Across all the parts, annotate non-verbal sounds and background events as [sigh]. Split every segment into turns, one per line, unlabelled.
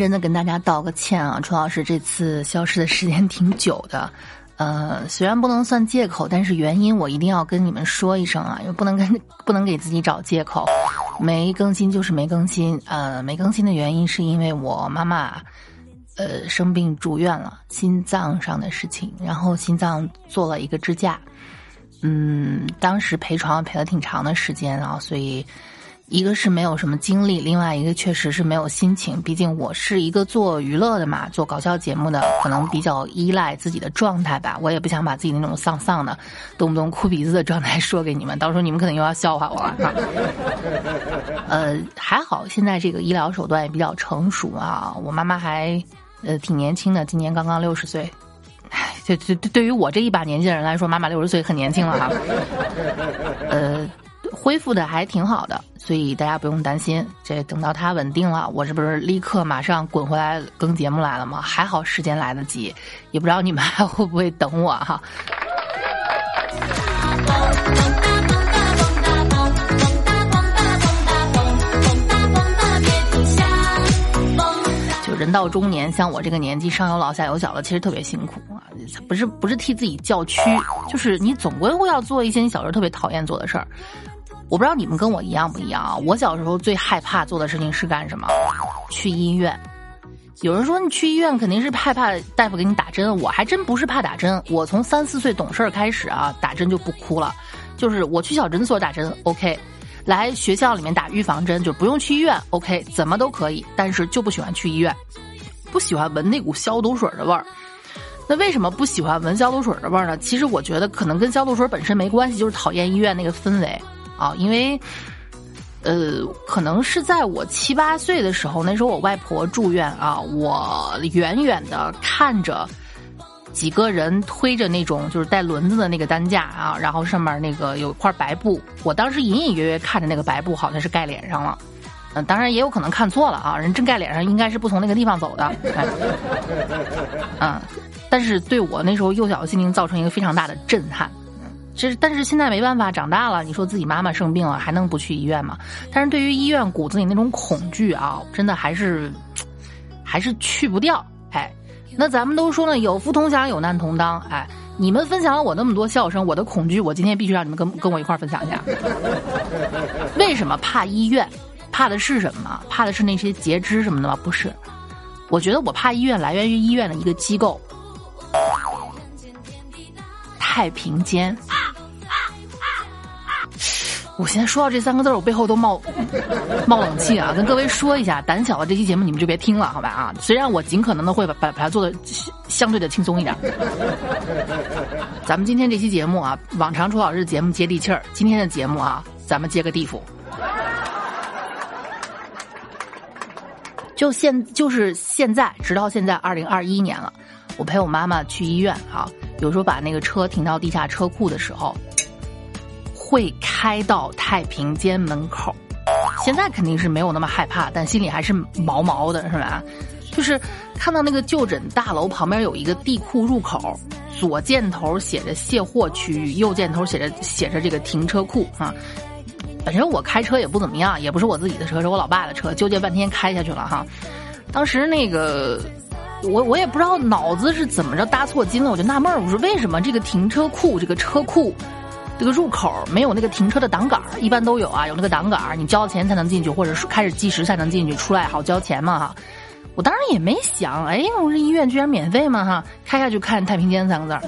真的跟大家道个歉啊，楚老师这次消失的时间挺久的，呃，虽然不能算借口，但是原因我一定要跟你们说一声啊，因为不能跟不能给自己找借口，没更新就是没更新，呃，没更新的原因是因为我妈妈，呃，生病住院了，心脏上的事情，然后心脏做了一个支架，嗯，当时陪床陪了挺长的时间啊，所以。一个是没有什么精力，另外一个确实是没有心情。毕竟我是一个做娱乐的嘛，做搞笑节目的，可能比较依赖自己的状态吧。我也不想把自己那种丧丧的、动不动哭鼻子的状态 [laughs] 说给你们，到时候你们可能又要笑话我了。呃，还好现在这个医疗手段也比较成熟啊。我妈妈还呃挺年轻的，今年刚刚六十岁。唉，就就对于我这一把年纪的人来说，妈妈六十岁很年轻了哈。呃。恢复的还挺好的，所以大家不用担心。这等到他稳定了，我这不是立刻马上滚回来更节目来了吗？还好时间来得及，也不知道你们还会不会等我哈。就人到中年，像我这个年纪，上有老下有小的，其实特别辛苦啊。不是不是替自己叫屈，就是你总归会要做一些你小时候特别讨厌做的事儿。我不知道你们跟我一样不一样啊？我小时候最害怕做的事情是干什么？去医院。有人说你去医院肯定是害怕大夫给你打针，我还真不是怕打针。我从三四岁懂事儿开始啊，打针就不哭了。就是我去小诊所打针，OK；来学校里面打预防针就不用去医院，OK，怎么都可以。但是就不喜欢去医院，不喜欢闻那股消毒水的味儿。那为什么不喜欢闻消毒水的味儿呢？其实我觉得可能跟消毒水本身没关系，就是讨厌医院那个氛围。啊，因为，呃，可能是在我七八岁的时候，那时候我外婆住院啊，我远远的看着几个人推着那种就是带轮子的那个担架啊，然后上面那个有一块白布，我当时隐隐约约看着那个白布好像是盖脸上了，嗯，当然也有可能看错了啊，人真盖脸上应该是不从那个地方走的，[laughs] 嗯，但是对我那时候幼小的心灵造成一个非常大的震撼。这是，但是现在没办法，长大了，你说自己妈妈生病了，还能不去医院吗？但是对于医院骨子里那种恐惧啊，真的还是，还是去不掉。哎，那咱们都说呢，有福同享，有难同当。哎，你们分享了我那么多笑声，我的恐惧，我今天必须让你们跟跟我一块分享一下。[laughs] 为什么怕医院？怕的是什么？怕的是那些截肢什么的吗？不是，我觉得我怕医院来源于医院的一个机构——太平间。我现在说到这三个字我背后都冒冒冷气啊！跟各位说一下，胆小的这期节目你们就别听了，好吧啊？虽然我尽可能的会把把它做的相对的轻松一点。咱们今天这期节目啊，往常楚老师的节目接地气儿，今天的节目啊，咱们接个地府。就现就是现在，直到现在二零二一年了，我陪我妈妈去医院啊，有时候把那个车停到地下车库的时候。会开到太平间门口，现在肯定是没有那么害怕，但心里还是毛毛的，是吧？就是看到那个就诊大楼旁边有一个地库入口，左箭头写着卸货区域，右箭头写着写着这个停车库啊。本身我开车也不怎么样，也不是我自己的车，是我老爸的车，纠结半天开下去了哈。当时那个我我也不知道脑子是怎么着搭错筋了，我就纳闷儿，我说为什么这个停车库这个车库？这个入口没有那个停车的挡杆一般都有啊，有那个挡杆你交了钱才能进去，或者是开始计时才能进去，出来好交钱嘛哈。我当然也没想，哎，我这医院居然免费嘛哈，开下去看太平间三个字儿，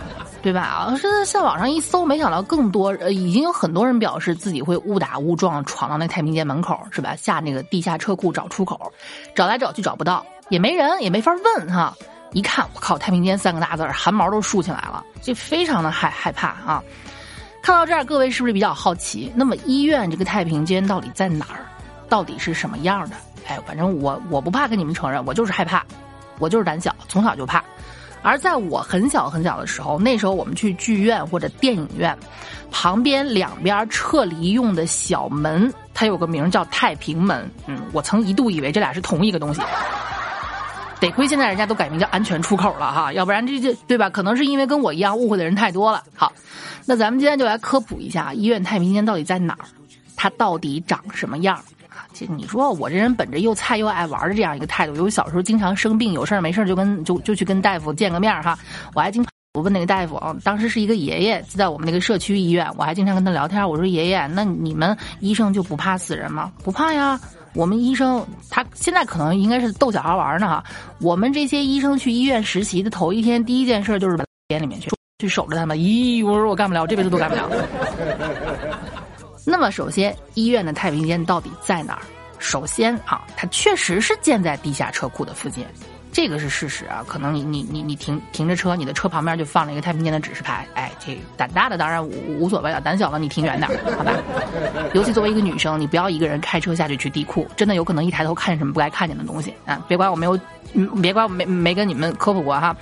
[laughs] 对吧？啊，是在网上一搜，没想到更多，呃，已经有很多人表示自己会误打误撞闯到那太平间门口，是吧？下那个地下车库找出口，找来找去找不到，也没人，也没法问哈。一看，我靠！太平间三个大字儿，汗毛都竖起来了，就非常的害害怕啊！看到这儿，各位是不是比较好奇？那么医院这个太平间到底在哪儿？到底是什么样的？哎，反正我我不怕跟你们承认，我就是害怕，我就是胆小，从小就怕。而在我很小很小的时候，那时候我们去剧院或者电影院，旁边两边撤离用的小门，它有个名叫太平门。嗯，我曾一度以为这俩是同一个东西。得亏现在人家都改名叫安全出口了哈，要不然这这对吧？可能是因为跟我一样误会的人太多了。好，那咱们今天就来科普一下医院太平间到底在哪儿，它到底长什么样啊，这你说我这人本着又菜又爱玩的这样一个态度，由于小时候经常生病，有事儿没事儿就跟就就去跟大夫见个面哈。我还经我问那个大夫啊，当时是一个爷爷，在我们那个社区医院，我还经常跟他聊天。我说爷爷，那你们医生就不怕死人吗？不怕呀，我们医生他现在可能应该是逗小孩玩呢哈。我们这些医生去医院实习的头一天，第一件事就是把到里面去去守着他们。咦，我说我干不了，我这辈子都干不了。[laughs] 那么，首先，医院的太平间到底在哪儿？首先啊，它确实是建在地下车库的附近，这个是事实啊。可能你你你你停停着车，你的车旁边就放了一个太平间的指示牌。哎，这胆大的当然无无所谓了，胆小的你停远点，好吧？[laughs] 尤其作为一个女生，你不要一个人开车下去去地库，真的有可能一抬头看见什么不该看见的东西啊！别怪我没有，别怪我没没跟你们科普过哈。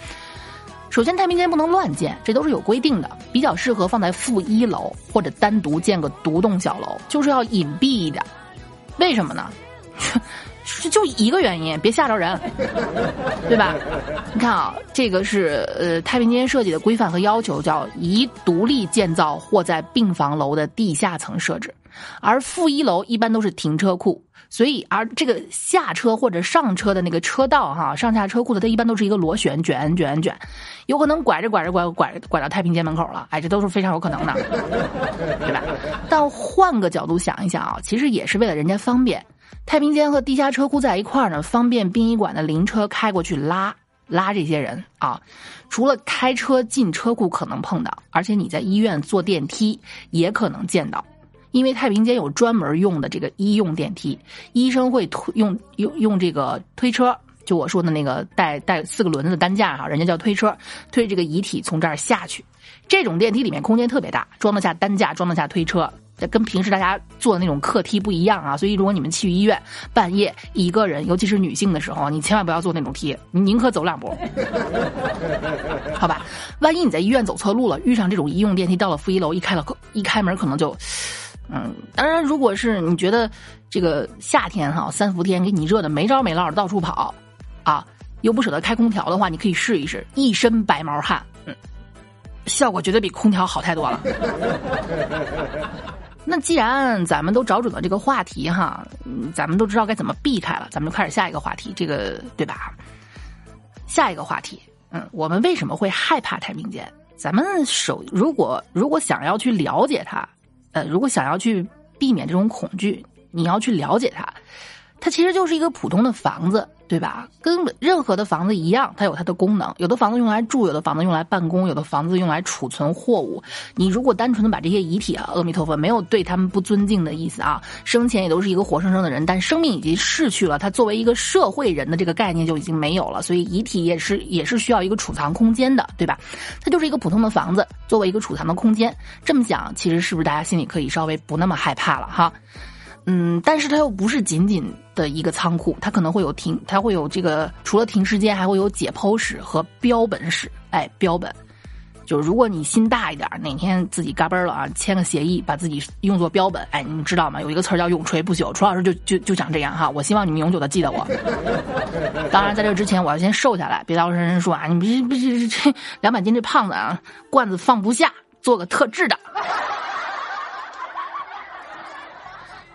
首先，太平间不能乱建，这都是有规定的，比较适合放在负一楼或者单独建个独栋小楼，就是要隐蔽一点。为什么呢？就一个原因，别吓着人，对吧？你看啊，这个是呃太平间设计的规范和要求，叫宜独立建造或在病房楼的地下层设置，而负一楼一般都是停车库。所以，而这个下车或者上车的那个车道，哈，上下车库的，它一般都是一个螺旋卷卷卷，有可能拐着拐着拐拐拐到太平间门口了，哎，这都是非常有可能的，对吧？但换个角度想一想啊，其实也是为了人家方便，太平间和地下车库在一块儿呢，方便殡仪馆的灵车开过去拉拉这些人啊。除了开车进车库可能碰到，而且你在医院坐电梯也可能见到。因为太平间有专门用的这个医用电梯，医生会推用用用这个推车，就我说的那个带带四个轮子的担架哈，人家叫推车，推这个遗体从这儿下去。这种电梯里面空间特别大，装得下担架，装得下推车，这跟平时大家坐的那种客梯不一样啊。所以如果你们去医院半夜一个人，尤其是女性的时候，你千万不要坐那种梯，你宁可走两步，[laughs] 好吧？万一你在医院走错路了，遇上这种医用电梯，到了负一楼一开了一开门，可能就。嗯，当然，如果是你觉得这个夏天哈三伏天给你热的没招没落的到处跑，啊，又不舍得开空调的话，你可以试一试，一身白毛汗，嗯，效果绝对比空调好太多了。[laughs] 那既然咱们都找准了这个话题哈，咱们都知道该怎么避开了，咱们就开始下一个话题，这个对吧？下一个话题，嗯，我们为什么会害怕太平间？咱们首如果如果想要去了解它。呃，如果想要去避免这种恐惧，你要去了解它，它其实就是一个普通的房子。对吧？跟任何的房子一样，它有它的功能。有的房子用来住，有的房子用来办公，有的房子用来储存货物。你如果单纯的把这些遗体啊，阿弥陀佛，没有对他们不尊敬的意思啊，生前也都是一个活生生的人，但生命已经逝去了，他作为一个社会人的这个概念就已经没有了。所以遗体也是也是需要一个储藏空间的，对吧？它就是一个普通的房子，作为一个储藏的空间。这么想，其实是不是大家心里可以稍微不那么害怕了哈？嗯，但是它又不是仅仅的一个仓库，它可能会有停，它会有这个除了停尸间，还会有解剖室和标本室。哎，标本，就如果你心大一点，哪天自己嘎嘣了啊，签个协议，把自己用作标本。哎，你们知道吗？有一个词叫永垂不朽，楚老师就就就想这样哈。我希望你们永久的记得我。当然，在这之前，我要先瘦下来，别到时候人说啊，你不不这这两百斤这胖子啊，罐子放不下，做个特制的。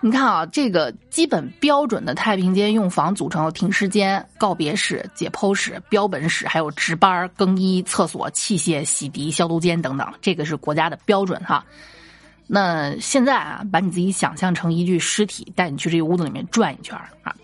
你看啊，这个基本标准的太平间用房组成：停尸间、告别室、解剖室、标本室，还有值班、更衣、厕所、器械、洗涤、消毒间等等。这个是国家的标准哈。那现在啊，把你自己想象成一具尸体，带你去这个屋子里面转一圈啊。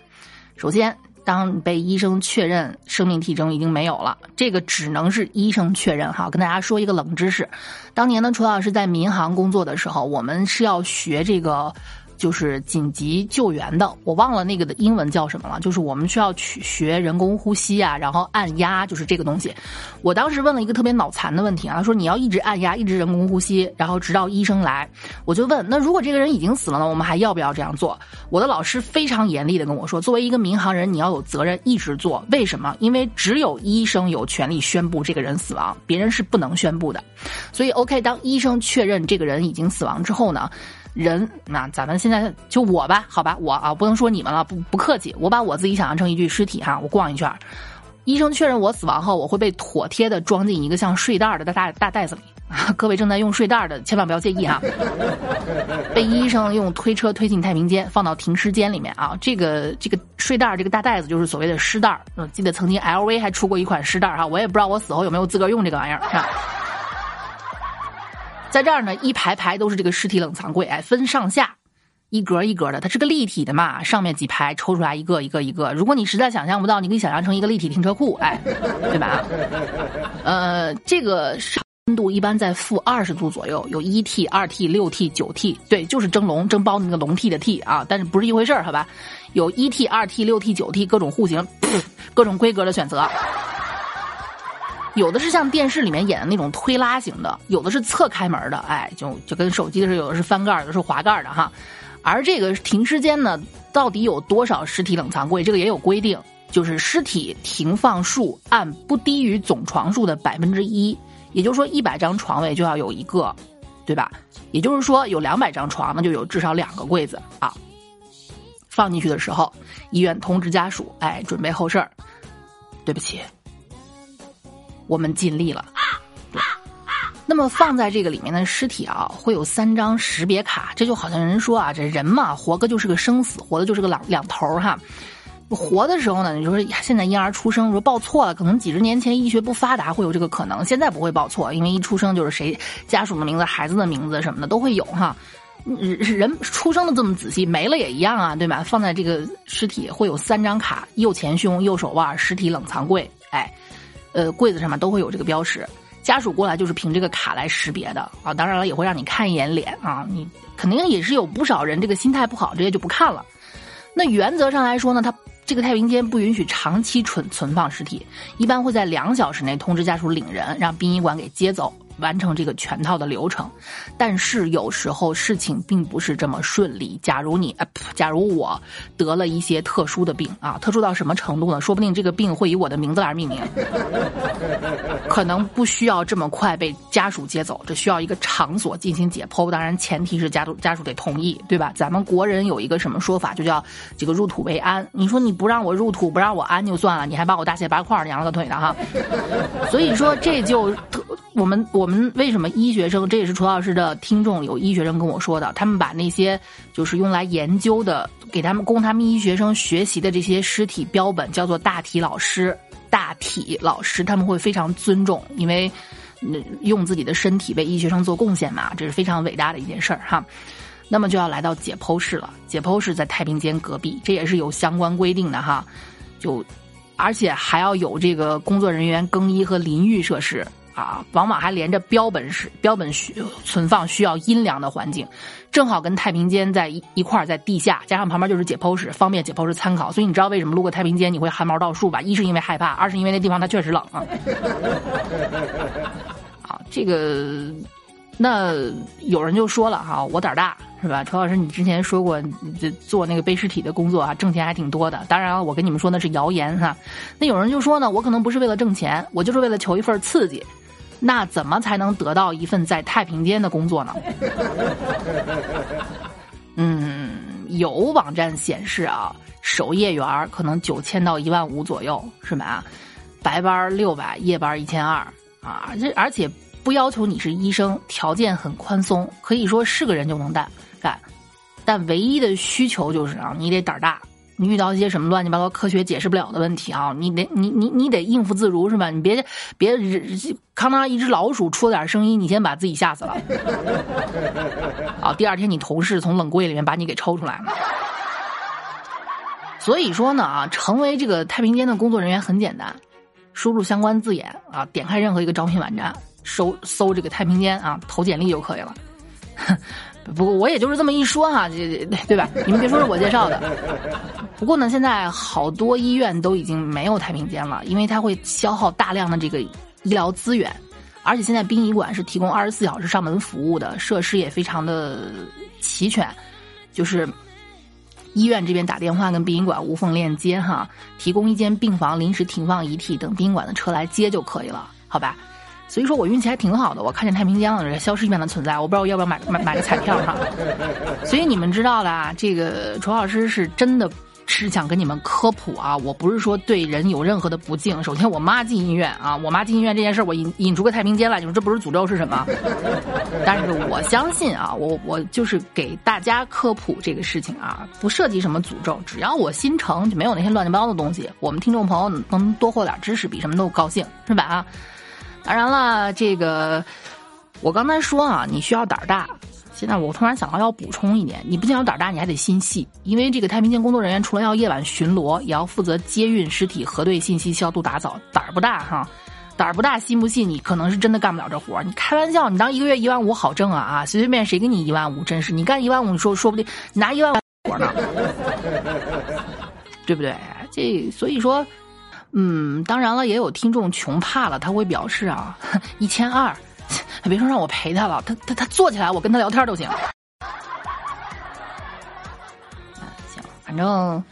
首先，当被医生确认生命体征已经没有了，这个只能是医生确认哈。跟大家说一个冷知识：当年呢，楚老师在民航工作的时候，我们是要学这个。就是紧急救援的，我忘了那个的英文叫什么了。就是我们需要去学人工呼吸啊，然后按压，就是这个东西。我当时问了一个特别脑残的问题啊，说你要一直按压，一直人工呼吸，然后直到医生来。我就问，那如果这个人已经死了呢，我们还要不要这样做？我的老师非常严厉的跟我说，作为一个民航人，你要有责任一直做。为什么？因为只有医生有权利宣布这个人死亡，别人是不能宣布的。所以，OK，当医生确认这个人已经死亡之后呢？人，那咱们现在就我吧，好吧，我啊不能说你们了，不不客气，我把我自己想象成一具尸体哈，我逛一圈，医生确认我死亡后，我会被妥帖的装进一个像睡袋的大大大袋子里，啊，各位正在用睡袋的千万不要介意哈。被医生用推车推进太平间，放到停尸间里面啊。这个这个睡袋这个大袋子就是所谓的尸袋嗯，记得曾经 LV 还出过一款尸袋哈，我也不知道我死后有没有资格用这个玩意儿。在这儿呢，一排排都是这个尸体冷藏柜，哎，分上下，一格一格的，它是个立体的嘛，上面几排抽出来一个一个一个。如果你实在想象不到，你可以想象成一个立体停车库，哎，对吧？呃，这个温度一般在负二十度左右，有一 T、二 T、六 T、九 T，对，就是蒸笼蒸包那个笼屉的 T 啊，但是不是一回事儿，好吧？有一 T、二 T、六 T、九 T 各种户型，[coughs] 各种规格的选择。有的是像电视里面演的那种推拉型的，有的是侧开门的，哎，就就跟手机的似的，有的是翻盖，有的是滑盖的哈。而这个停尸间呢，到底有多少尸体冷藏柜？这个也有规定，就是尸体停放数按不低于总床数的百分之一，也就是说一百张床位就要有一个，对吧？也就是说有两百张床，那就有至少两个柜子啊。放进去的时候，医院通知家属，哎，准备后事儿。对不起。我们尽力了，对。那么放在这个里面的尸体啊，会有三张识别卡，这就好像人说啊，这人嘛，活个就是个生死，活的就是个两两头哈。活的时候呢，你就说现在婴儿出生，说报错了，可能几十年前医学不发达，会有这个可能。现在不会报错，因为一出生就是谁家属的名字、孩子的名字什么的都会有哈。人出生的这么仔细，没了也一样啊，对吧？放在这个尸体会有三张卡，右前胸、右手腕、尸体冷藏柜，哎。呃，柜子上面都会有这个标识，家属过来就是凭这个卡来识别的啊。当然了，也会让你看一眼脸啊。你肯定也是有不少人这个心态不好，直接就不看了。那原则上来说呢，他这个太平间不允许长期存存放尸体，一般会在两小时内通知家属领人，让殡仪馆给接走。完成这个全套的流程，但是有时候事情并不是这么顺利。假如你，假如我得了一些特殊的病啊，特殊到什么程度呢？说不定这个病会以我的名字来命名，可能不需要这么快被家属接走，这需要一个场所进行解剖。当然，前提是家属家属得同意，对吧？咱们国人有一个什么说法，就叫这个入土为安。你说你不让我入土，不让我安就算了，你还把我大卸八块，扬了个腿的哈。所以说，这就特我们我。我们为什么医学生？这也是楚老师的听众有医学生跟我说的，他们把那些就是用来研究的，给他们供他们医学生学习的这些尸体标本，叫做大体老师。大体老师他们会非常尊重，因为用自己的身体为医学生做贡献嘛，这是非常伟大的一件事儿哈。那么就要来到解剖室了，解剖室在太平间隔壁，这也是有相关规定的哈。就而且还要有这个工作人员更衣和淋浴设施。啊，往往还连着标本室，标本需存放需要阴凉的环境，正好跟太平间在一一块儿，在地下，加上旁边就是解剖室，方便解剖室参考。所以你知道为什么路过太平间你会汗毛倒竖吧？一是因为害怕，二是因为那地方它确实冷啊。啊，这个，那有人就说了哈，我胆大是吧？陈老师，你之前说过这做那个背尸体的工作啊，挣钱还挺多的。当然了，我跟你们说那是谣言哈。那有人就说呢，我可能不是为了挣钱，我就是为了求一份刺激。那怎么才能得到一份在太平间的工作呢？[laughs] 嗯，有网站显示啊，守夜员可能九千到一万五左右，是吧？白班六百，夜班一千二啊！这而且不要求你是医生，条件很宽松，可以说是个人就能干干。但唯一的需求就是啊，你得胆大。你遇到一些什么乱七八糟科学解释不了的问题啊，你得你你你得应付自如是吧？你别别康当一只老鼠出了点声音，你先把自己吓死了。好，第二天你同事从冷柜里面把你给抽出来了。所以说呢啊，成为这个太平间的工作人员很简单，输入相关字眼啊，点开任何一个招聘网站，搜搜这个太平间啊，投简历就可以了。不过我也就是这么一说哈，这对吧？你们别说是我介绍的。不过呢，现在好多医院都已经没有太平间了，因为它会消耗大量的这个医疗资源，而且现在殡仪馆是提供二十四小时上门服务的，设施也非常的齐全，就是医院这边打电话跟殡仪馆无缝链接哈，提供一间病房临时停放遗体，等殡仪馆的车来接就可以了，好吧？所以说我运气还挺好的，我看见太平间了，消失一般的存在，我不知道我要不要买买买个彩票哈。所以你们知道了，这个楚老师是真的是想跟你们科普啊，我不是说对人有任何的不敬。首先，我妈进医院啊，我妈进医院这件事我引引出个太平间来，你说这不是诅咒是什么？[laughs] 但是我相信啊，我我就是给大家科普这个事情啊，不涉及什么诅咒，只要我心诚，就没有那些乱七八糟的东西。我们听众朋友能多获点知识，比什么都高兴，是吧？啊，当然了，这个我刚才说啊，你需要胆儿大。现在我突然想到要补充一点，你不仅要胆大，你还得心细，因为这个太平间工作人员除了要夜晚巡逻，也要负责接运尸体、核对信息、消毒打扫。胆儿不大哈，胆儿不大，心不细，你可能是真的干不了这活儿。你开玩笑，你当一个月一万五好挣啊啊！随随便谁给你一万五，真是你干一万五，你说说不定你拿一万活呢，对不对？这所以说，嗯，当然了，也有听众穷怕了，他会表示啊，[laughs] 一千二。[laughs] 别说让我陪他了，他他他坐起来，我跟他聊天都行。[laughs] 行，反正，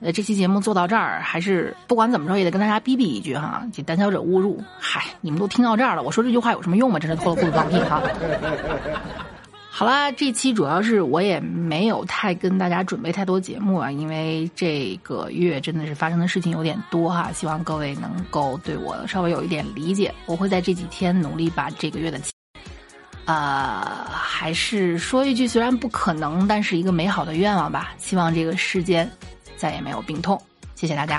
呃，这期节目做到这儿，还是不管怎么着也得跟大家逼逼一句哈，这胆小者勿入。嗨，你们都听到这儿了，我说这句话有什么用吗？真是脱了裤子放屁哈。好啦，这期主要是我也没有太跟大家准备太多节目啊，因为这个月真的是发生的事情有点多哈，希望各位能够对我稍微有一点理解。我会在这几天努力把这个月的，呃，还是说一句虽然不可能，但是一个美好的愿望吧，希望这个世间再也没有病痛。谢谢大家。